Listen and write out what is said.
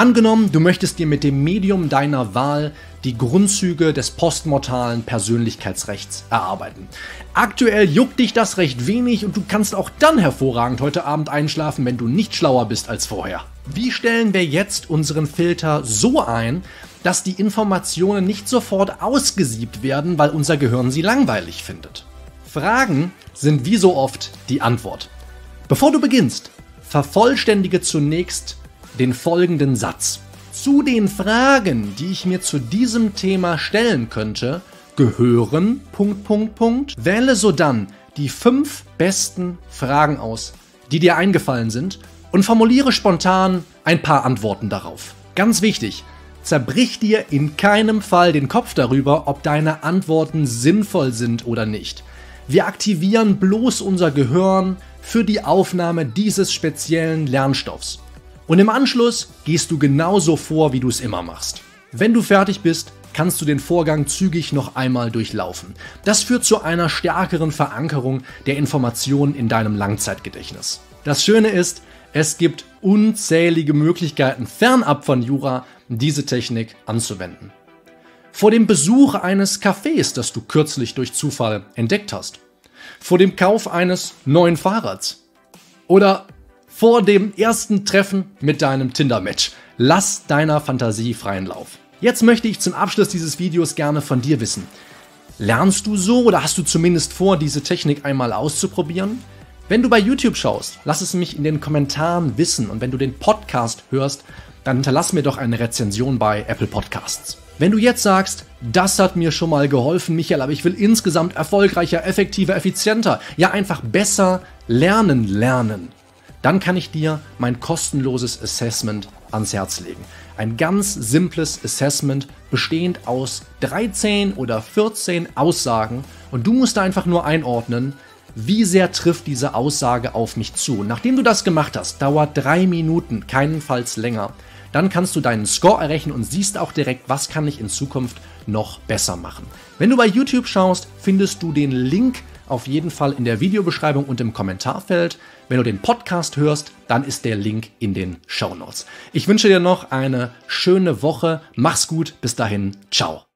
Angenommen, du möchtest dir mit dem Medium deiner Wahl die Grundzüge des postmortalen Persönlichkeitsrechts erarbeiten. Aktuell juckt dich das recht wenig und du kannst auch dann hervorragend heute Abend einschlafen, wenn du nicht schlauer bist als vorher. Wie stellen wir jetzt unseren Filter so ein, dass die Informationen nicht sofort ausgesiebt werden, weil unser Gehirn sie langweilig findet? Fragen sind wie so oft die Antwort. Bevor du beginnst, vervollständige zunächst den folgenden Satz. Zu den Fragen, die ich mir zu diesem Thema stellen könnte, gehören Punkt Punkt Punkt. Wähle sodann die fünf besten Fragen aus, die dir eingefallen sind und formuliere spontan ein paar Antworten darauf. Ganz wichtig, zerbrich dir in keinem Fall den Kopf darüber, ob deine Antworten sinnvoll sind oder nicht. Wir aktivieren bloß unser Gehirn für die Aufnahme dieses speziellen Lernstoffs. Und im Anschluss gehst du genauso vor, wie du es immer machst. Wenn du fertig bist, kannst du den Vorgang zügig noch einmal durchlaufen. Das führt zu einer stärkeren Verankerung der Informationen in deinem Langzeitgedächtnis. Das Schöne ist, es gibt unzählige Möglichkeiten fernab von Jura, diese Technik anzuwenden. Vor dem Besuch eines Cafés, das du kürzlich durch Zufall entdeckt hast. Vor dem Kauf eines neuen Fahrrads. Oder vor dem ersten Treffen mit deinem Tinder-Match. Lass deiner Fantasie freien Lauf. Jetzt möchte ich zum Abschluss dieses Videos gerne von dir wissen. Lernst du so oder hast du zumindest vor, diese Technik einmal auszuprobieren? Wenn du bei YouTube schaust, lass es mich in den Kommentaren wissen und wenn du den Podcast hörst, dann hinterlass mir doch eine Rezension bei Apple Podcasts. Wenn du jetzt sagst, das hat mir schon mal geholfen, Michael, aber ich will insgesamt erfolgreicher, effektiver, effizienter, ja einfach besser lernen lernen, dann kann ich dir mein kostenloses Assessment ans Herz legen. Ein ganz simples Assessment, bestehend aus 13 oder 14 Aussagen und du musst einfach nur einordnen, wie sehr trifft diese Aussage auf mich zu. Nachdem du das gemacht hast, dauert drei Minuten, keinenfalls länger. Dann kannst du deinen Score errechnen und siehst auch direkt, was kann ich in Zukunft noch besser machen. Wenn du bei YouTube schaust, findest du den Link auf jeden Fall in der Videobeschreibung und im Kommentarfeld. Wenn du den Podcast hörst, dann ist der Link in den Show Notes. Ich wünsche dir noch eine schöne Woche. Mach's gut. Bis dahin. Ciao.